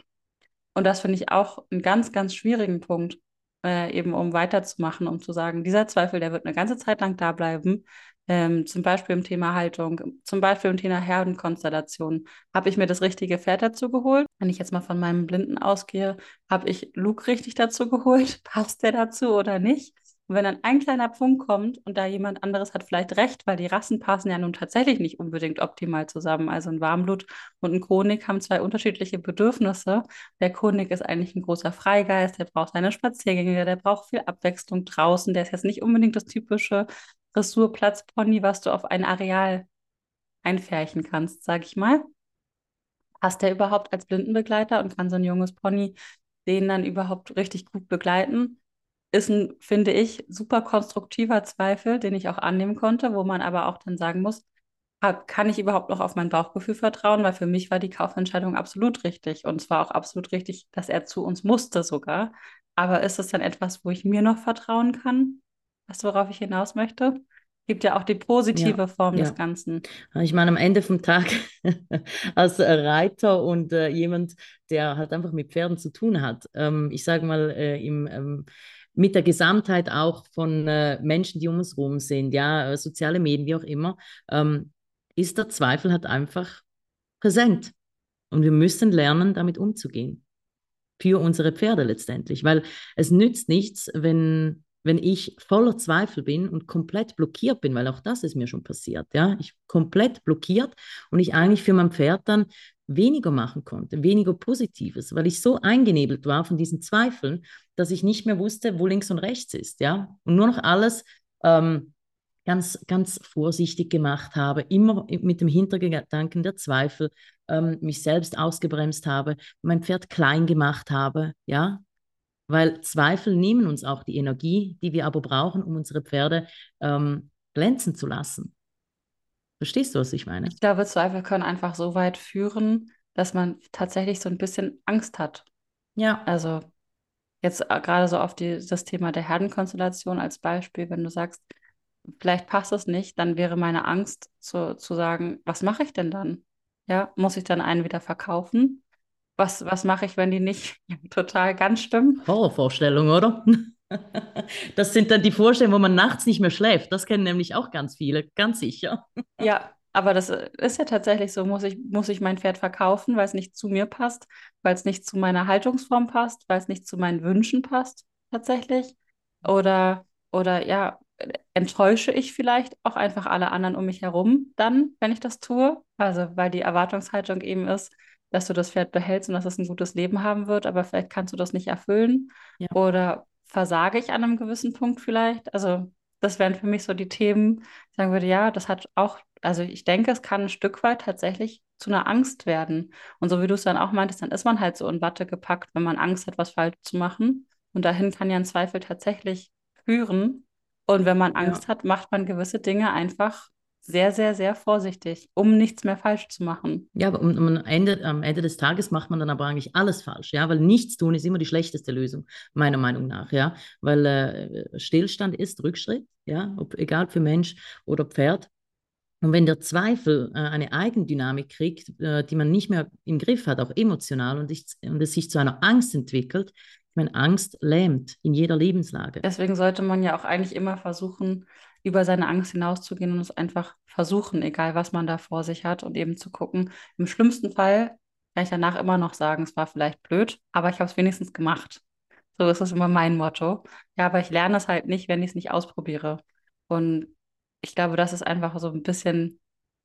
Und das finde ich auch einen ganz, ganz schwierigen Punkt äh, eben um weiterzumachen, um zu sagen, dieser Zweifel, der wird eine ganze Zeit lang da bleiben. Ähm, zum Beispiel im Thema Haltung, zum Beispiel im Thema Herdenkonstellation. Habe ich mir das richtige Pferd dazu geholt? Wenn ich jetzt mal von meinem Blinden ausgehe, habe ich Luke richtig dazu geholt? *laughs* Passt der dazu oder nicht? Und wenn dann ein kleiner Punkt kommt und da jemand anderes hat vielleicht recht, weil die Rassen passen ja nun tatsächlich nicht unbedingt optimal zusammen. Also ein Warmblut und ein Konig haben zwei unterschiedliche Bedürfnisse. Der Konig ist eigentlich ein großer Freigeist, der braucht seine Spaziergänge, der braucht viel Abwechslung draußen. Der ist jetzt nicht unbedingt das typische Dressurplatzpony, was du auf ein Areal einfärchen kannst, sag ich mal. Passt der überhaupt als Blindenbegleiter und kann so ein junges Pony den dann überhaupt richtig gut begleiten? ist ein, finde ich, super konstruktiver Zweifel, den ich auch annehmen konnte, wo man aber auch dann sagen muss, kann ich überhaupt noch auf mein Bauchgefühl vertrauen? Weil für mich war die Kaufentscheidung absolut richtig. Und es war auch absolut richtig, dass er zu uns musste sogar. Aber ist es dann etwas, wo ich mir noch vertrauen kann? Weißt du, worauf ich hinaus möchte? Gibt ja auch die positive ja, Form ja. des Ganzen. Ich meine, am Ende vom Tag *laughs* als Reiter und äh, jemand, der halt einfach mit Pferden zu tun hat, ähm, ich sage mal, äh, im ähm, mit der Gesamtheit auch von äh, Menschen, die um uns herum sind, ja, äh, soziale Medien, wie auch immer, ähm, ist der Zweifel halt einfach präsent. Und wir müssen lernen, damit umzugehen. Für unsere Pferde letztendlich. Weil es nützt nichts, wenn, wenn ich voller Zweifel bin und komplett blockiert bin, weil auch das ist mir schon passiert. Ja? Ich komplett blockiert und ich eigentlich für mein Pferd dann weniger machen konnte, weniger Positives, weil ich so eingenebelt war von diesen Zweifeln, dass ich nicht mehr wusste, wo links und rechts ist, ja, und nur noch alles ähm, ganz, ganz vorsichtig gemacht habe, immer mit dem Hintergedanken der Zweifel, ähm, mich selbst ausgebremst habe, mein Pferd klein gemacht habe, ja, weil Zweifel nehmen uns auch die Energie, die wir aber brauchen, um unsere Pferde ähm, glänzen zu lassen. Verstehst du, was ich meine? Ich glaube, Zweifel können einfach so weit führen, dass man tatsächlich so ein bisschen Angst hat. Ja. Also jetzt äh, gerade so auf die, das Thema der Herdenkonstellation als Beispiel, wenn du sagst, vielleicht passt es nicht, dann wäre meine Angst zu, zu sagen, was mache ich denn dann? Ja, muss ich dann einen wieder verkaufen? Was, was mache ich, wenn die nicht *laughs* total ganz stimmen? Horrorvorstellung, oder? *laughs* Das sind dann die Vorstellungen, wo man nachts nicht mehr schläft. Das kennen nämlich auch ganz viele, ganz sicher. *laughs* Ja, aber das ist ja tatsächlich so. Muss ich, muss ich mein Pferd verkaufen, weil es nicht zu mir passt, weil es nicht zu meiner Haltungsform passt, weil es nicht zu meinen Wünschen passt, tatsächlich? Oder, oder ja, enttäusche ich vielleicht auch einfach alle anderen um mich herum dann, wenn ich das tue? Also, weil die Erwartungshaltung eben ist, dass du das Pferd behältst und dass es ein gutes Leben haben wird, aber vielleicht kannst du das nicht erfüllen. Ja. Oder versage ich an einem gewissen Punkt vielleicht? Also das wären für mich so die Themen, ich sagen würde, ja, das hat auch, also ich denke, es kann ein Stück weit tatsächlich zu einer Angst werden. Und so wie du es dann auch meintest, dann ist man halt so in Watte gepackt, wenn man Angst hat, was falsch zu machen. Und dahin kann ja ein Zweifel tatsächlich führen. Und wenn man Angst ja. hat, macht man gewisse Dinge einfach sehr, sehr, sehr vorsichtig, um nichts mehr falsch zu machen. Ja, aber am Ende, am Ende des Tages macht man dann aber eigentlich alles falsch, ja, weil nichts tun ist immer die schlechteste Lösung, meiner Meinung nach, ja, weil äh, Stillstand ist Rückschritt, ja, ob, egal für Mensch oder Pferd. Und wenn der Zweifel äh, eine Eigendynamik kriegt, äh, die man nicht mehr im Griff hat, auch emotional, und, ich, und es sich zu einer Angst entwickelt, ich meine, Angst lähmt in jeder Lebenslage. Deswegen sollte man ja auch eigentlich immer versuchen, über seine Angst hinauszugehen und es einfach versuchen, egal was man da vor sich hat und eben zu gucken. Im schlimmsten Fall kann ich danach immer noch sagen, es war vielleicht blöd, aber ich habe es wenigstens gemacht. So ist es immer mein Motto. Ja, aber ich lerne es halt nicht, wenn ich es nicht ausprobiere. Und ich glaube, das ist einfach so ein bisschen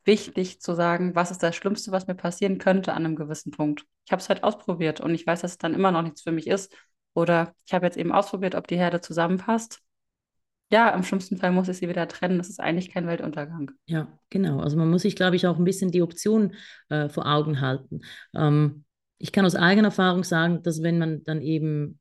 wichtig zu sagen, was ist das Schlimmste, was mir passieren könnte an einem gewissen Punkt. Ich habe es halt ausprobiert und ich weiß, dass es dann immer noch nichts für mich ist. Oder ich habe jetzt eben ausprobiert, ob die Herde zusammenpasst. Ja, im schlimmsten Fall muss ich sie wieder trennen. Das ist eigentlich kein Weltuntergang. Ja, genau. Also man muss sich, glaube ich, auch ein bisschen die Option äh, vor Augen halten. Ähm, ich kann aus eigener Erfahrung sagen, dass wenn man dann eben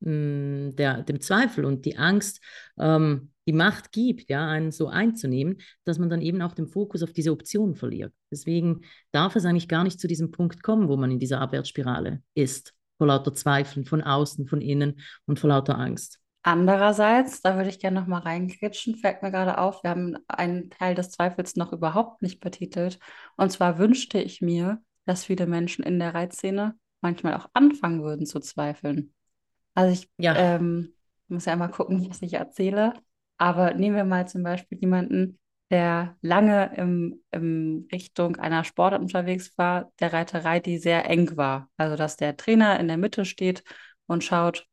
mh, mm, der, dem Zweifel und die Angst ähm, die Macht gibt, ja, einen so einzunehmen, dass man dann eben auch den Fokus auf diese Option verliert. Deswegen darf es eigentlich gar nicht zu diesem Punkt kommen, wo man in dieser Abwärtsspirale ist, vor lauter Zweifeln von außen, von innen und vor lauter Angst. Andererseits, da würde ich gerne noch mal reingrätschen, fällt mir gerade auf, wir haben einen Teil des Zweifels noch überhaupt nicht betitelt. Und zwar wünschte ich mir, dass viele Menschen in der Reizszene manchmal auch anfangen würden zu zweifeln. Also ich ja. ähm, muss ja mal gucken, *laughs* was ich erzähle. Aber nehmen wir mal zum Beispiel jemanden, der lange im, im Richtung einer Sportart unterwegs war, der Reiterei, die sehr eng war. Also dass der Trainer in der Mitte steht und schaut,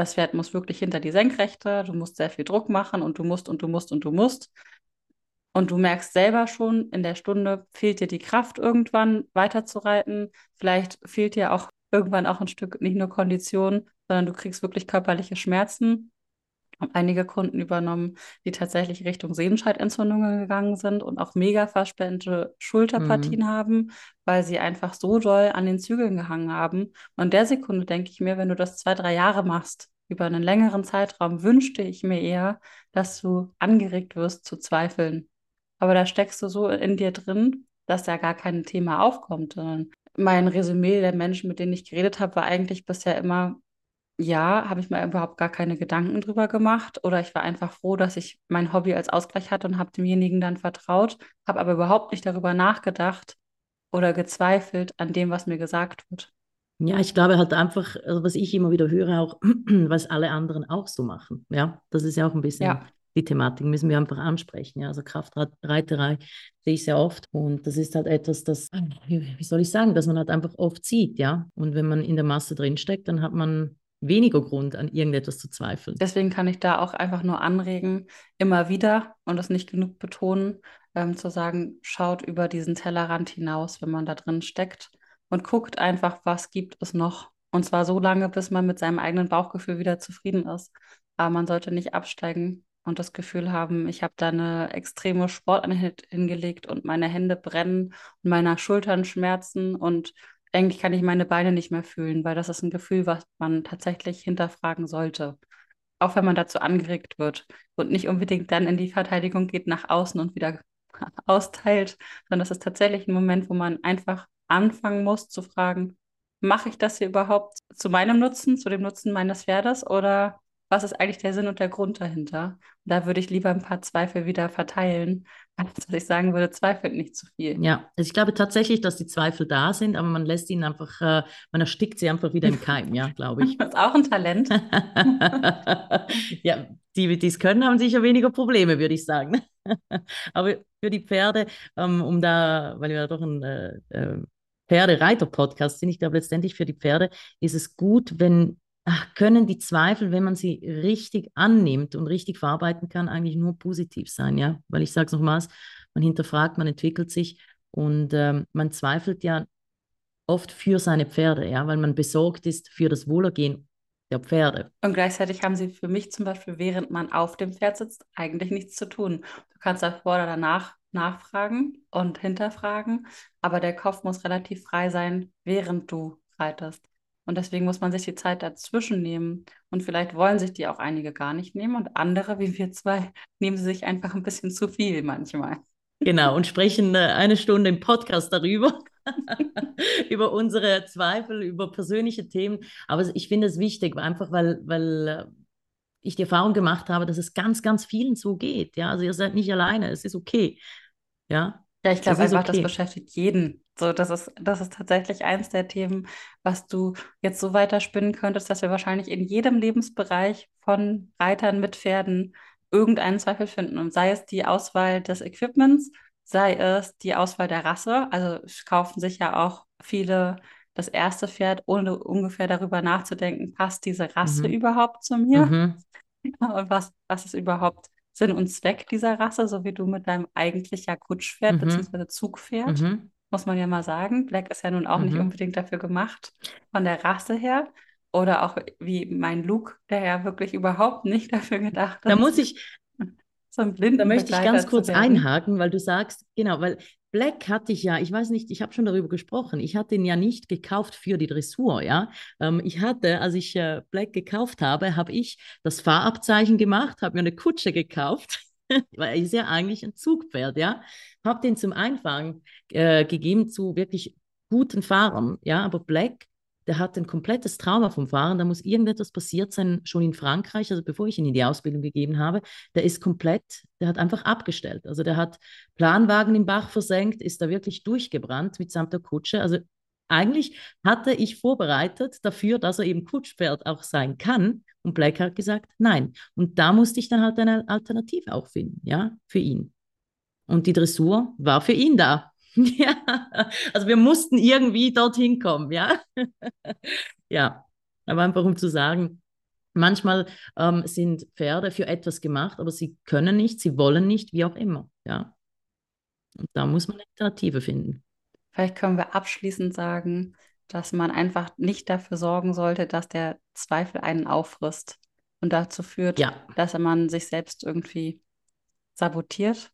das Pferd muss wirklich hinter die Senkrechte, du musst sehr viel Druck machen und du musst und du musst und du musst. Und du merkst selber schon, in der Stunde fehlt dir die Kraft irgendwann weiterzureiten. Vielleicht fehlt dir auch irgendwann auch ein Stück nicht nur Kondition, sondern du kriegst wirklich körperliche Schmerzen haben einige Kunden übernommen, die tatsächlich Richtung Sehenscheidentzündungen gegangen sind und auch mega verspannte Schulterpartien mhm. haben, weil sie einfach so doll an den Zügeln gehangen haben. Und in der Sekunde denke ich mir, wenn du das zwei, drei Jahre machst, über einen längeren Zeitraum, wünschte ich mir eher, dass du angeregt wirst zu zweifeln. Aber da steckst du so in dir drin, dass da gar kein Thema aufkommt. Mein Resümee der Menschen, mit denen ich geredet habe, war eigentlich bisher immer, ja, habe ich mir überhaupt gar keine Gedanken drüber gemacht oder ich war einfach froh, dass ich mein Hobby als Ausgleich hatte und habe demjenigen dann vertraut, habe aber überhaupt nicht darüber nachgedacht oder gezweifelt an dem, was mir gesagt wird. Ja, ich glaube halt einfach, also was ich immer wieder höre, auch *clears throat* was alle anderen auch so machen. Ja, das ist ja auch ein bisschen ja. die Thematik, müssen wir einfach ansprechen. Ja, also Kraftreiterei sehe ich sehr oft und das ist halt etwas, das, wie soll ich sagen, dass man halt einfach oft sieht. Ja, und wenn man in der Masse drinsteckt, dann hat man weniger Grund, an irgendetwas zu zweifeln. Deswegen kann ich da auch einfach nur anregen, immer wieder und das nicht genug betonen, ähm, zu sagen, schaut über diesen Tellerrand hinaus, wenn man da drin steckt und guckt einfach, was gibt es noch. Und zwar so lange, bis man mit seinem eigenen Bauchgefühl wieder zufrieden ist. Aber man sollte nicht absteigen und das Gefühl haben, ich habe da eine extreme Sporteinheit hingelegt und meine Hände brennen und meine Schultern schmerzen und eigentlich kann ich meine Beine nicht mehr fühlen, weil das ist ein Gefühl, was man tatsächlich hinterfragen sollte. Auch wenn man dazu angeregt wird und nicht unbedingt dann in die Verteidigung geht nach außen und wieder *laughs* austeilt, sondern das ist tatsächlich ein Moment, wo man einfach anfangen muss zu fragen, mache ich das hier überhaupt zu meinem Nutzen, zu dem Nutzen meines Pferdes oder was ist eigentlich der Sinn und der Grund dahinter? Und da würde ich lieber ein paar Zweifel wieder verteilen, als dass ich sagen würde, zweifelt nicht zu viel. Ja, also ich glaube tatsächlich, dass die Zweifel da sind, aber man lässt ihnen einfach, äh, man erstickt sie einfach wieder im Keim, ja, glaube ich. *laughs* Das ist auch ein Talent. *laughs* ja, die, die es können, haben sicher weniger Probleme, würde ich sagen. *laughs* aber für die Pferde, ähm, um da, weil wir ja doch ein äh, äh Pferdereiter-Podcast sind, ich glaube letztendlich für die Pferde ist es gut, wenn können die Zweifel, wenn man sie richtig annimmt und richtig verarbeiten kann, eigentlich nur positiv sein, ja? Weil ich sage es nochmals, man hinterfragt, man entwickelt sich und ähm, man zweifelt ja oft für seine Pferde, ja, weil man besorgt ist für das Wohlergehen der Pferde. Und gleichzeitig haben sie für mich zum Beispiel, während man auf dem Pferd sitzt, eigentlich nichts zu tun. Du kannst davor oder danach nachfragen und hinterfragen, aber der Kopf muss relativ frei sein, während du reitest. Und deswegen muss man sich die Zeit dazwischen nehmen. Und vielleicht wollen sich die auch einige gar nicht nehmen und andere, wie wir zwei, nehmen sie sich einfach ein bisschen zu viel manchmal. Genau, und sprechen äh, eine Stunde im Podcast darüber, *laughs* über unsere Zweifel, über persönliche Themen. Aber ich finde es wichtig, einfach weil, weil äh, ich die Erfahrung gemacht habe, dass es ganz, ganz vielen so geht. Ja, also ihr seid nicht alleine, es ist okay. Ja, ja, ich glaube einfach, okay. das beschäftigt jeden. So, das ist, das ist tatsächlich eins der Themen, was du jetzt so weiterspinnen könntest, dass wir wahrscheinlich in jedem Lebensbereich von Reitern mit Pferden irgendeinen Zweifel finden. Und sei es die Auswahl des Equipments, sei es die Auswahl der Rasse. Also kaufen sich ja auch viele das erste Pferd, ohne ungefähr darüber nachzudenken, passt diese Rasse mhm. überhaupt zu mir? Mhm. Und *laughs* was, was ist überhaupt Sinn und Zweck dieser Rasse, so wie du mit deinem eigentlich ja Kutschpferd Mhm. bzw. Zugpferd, Mhm. Muss man ja mal sagen. Black ist ja nun auch nicht Mhm. unbedingt dafür gemacht, von der Rasse her. Oder auch wie mein Luke, der ja wirklich überhaupt nicht *laughs* dafür gedacht Da ist, muss ich, *laughs* so ein Da möchte ich ganz kurz einhaken, weil du sagst, genau, weil Black hatte ich ja, ich weiß nicht, ich habe schon darüber gesprochen, ich hatte ihn ja nicht gekauft für die Dressur, ja. Ähm, ich hatte, als ich äh, Black gekauft habe, habe ich das Fahrabzeichen gemacht, habe mir eine Kutsche gekauft, *laughs* weil er ist ja eigentlich ein Zugpferd, ja. Habe den zum Einfahren äh, gegeben zu wirklich guten Fahrern, ja, aber Black der hat ein komplettes Trauma vom Fahren, da muss irgendetwas passiert sein, schon in Frankreich, also bevor ich ihn in die Ausbildung gegeben habe, der ist komplett, der hat einfach abgestellt. Also der hat Planwagen im Bach versenkt, ist da wirklich durchgebrannt mitsamt der Kutsche. Also eigentlich hatte ich vorbereitet dafür, dass er eben Kutschpferd auch sein kann. Und Black hat gesagt, nein. Und da musste ich dann halt eine Alternative auch finden, ja, für ihn. Und die Dressur war für ihn da. *laughs* Ja, also wir mussten irgendwie dorthin kommen, ja. *laughs* ja, aber einfach um zu sagen, manchmal ähm, sind Pferde für etwas gemacht, aber sie können nicht, sie wollen nicht, wie auch immer, ja. Und da muss man eine Alternative finden. Vielleicht können wir abschließend sagen, dass man einfach nicht dafür sorgen sollte, dass der Zweifel einen auffrisst und dazu führt, Ja, dass man sich selbst irgendwie sabotiert,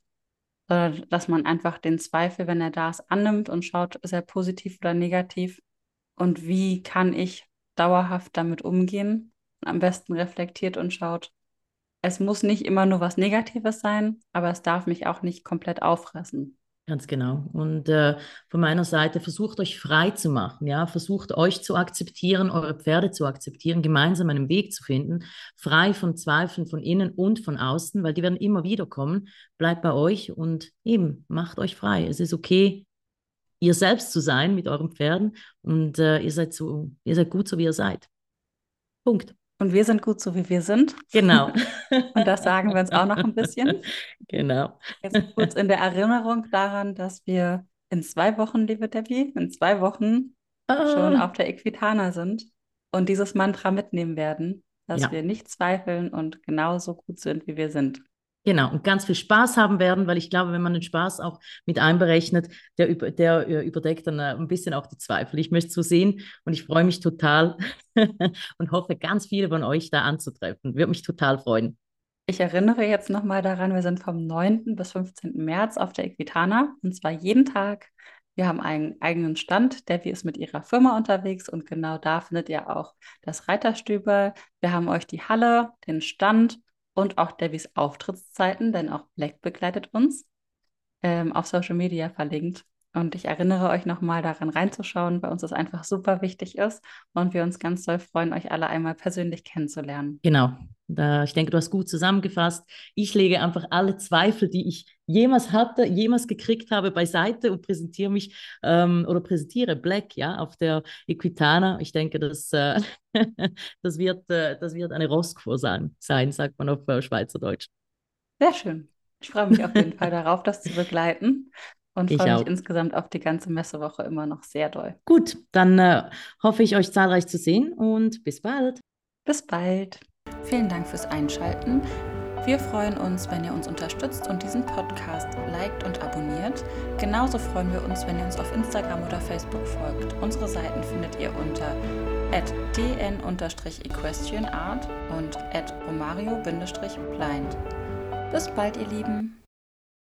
sondern dass man einfach den Zweifel, wenn er da ist, annimmt und schaut, ist er positiv oder negativ und wie kann ich dauerhaft damit umgehen. Und am besten reflektiert und schaut, es muss nicht immer nur was Negatives sein, aber es darf mich auch nicht komplett auffressen. Ganz genau. Und äh, von meiner Seite versucht euch frei zu machen, ja, versucht euch zu akzeptieren, eure Pferde zu akzeptieren, gemeinsam einen Weg zu finden, frei von Zweifeln von innen und von außen, weil die werden immer wieder kommen. Bleibt bei euch und eben macht euch frei. Es ist okay, ihr selbst zu sein mit euren Pferden und äh, ihr seid so, ihr seid gut so wie ihr seid. Punkt. Und wir sind gut so, wie wir sind. Genau. *laughs* Und das sagen wir uns auch noch ein bisschen. *laughs* Genau. Jetzt kurz in der Erinnerung daran, dass wir in zwei Wochen, liebe Debbie, in zwei Wochen schon Ah, auf der Equitana sind und dieses Mantra mitnehmen werden, dass ja. wir nicht zweifeln und genauso gut sind, wie wir sind. Genau, und ganz viel Spaß haben werden, weil ich glaube, wenn man den Spaß auch mit einberechnet, der, über, der äh, überdeckt dann äh, ein bisschen auch die Zweifel. Ich möchte es so sehen und ich freue mich total *laughs* und hoffe, ganz viele von euch da anzutreffen. Würde mich total freuen. Ich erinnere jetzt nochmal daran, wir sind vom 9. bis 15. März auf der Equitana und zwar jeden Tag. Wir haben einen eigenen Stand. Debbie ist mit ihrer Firma unterwegs und genau da findet ihr auch das Reiterstübel. Wir haben euch die Halle, den Stand und auch Debbys Auftrittszeiten, denn auch Black begleitet uns, ähm, auf Social Media verlinkt. Und ich erinnere euch nochmal daran reinzuschauen, weil uns das einfach super wichtig ist und wir uns ganz doll freuen, euch alle einmal persönlich kennenzulernen. Genau. Ich denke, du hast gut zusammengefasst. Ich lege einfach alle Zweifel, die ich jemals hatte, jemals gekriegt habe, beiseite und präsentiere mich ähm, oder präsentiere Black ja, auf der Equitana. Ich denke, das, äh, *laughs* das, wird, äh, das wird eine Rosskur sein, sein, sagt man auf äh, Schweizerdeutsch. Sehr schön. Ich freue mich auf jeden Fall darauf, das zu begleiten und Ich freue mich auch. insgesamt auf die ganze Messewoche immer noch sehr doll. Gut, dann äh, hoffe ich, euch zahlreich zu sehen und bis bald. Bis bald. Vielen Dank fürs Einschalten. Wir freuen uns, wenn ihr uns unterstützt und diesen Podcast liked und abonniert. Genauso freuen wir uns, wenn ihr uns auf Instagram oder Facebook folgt. Unsere Seiten findet ihr unter dn-equestrianart und romario-blind. Bis bald, ihr Lieben.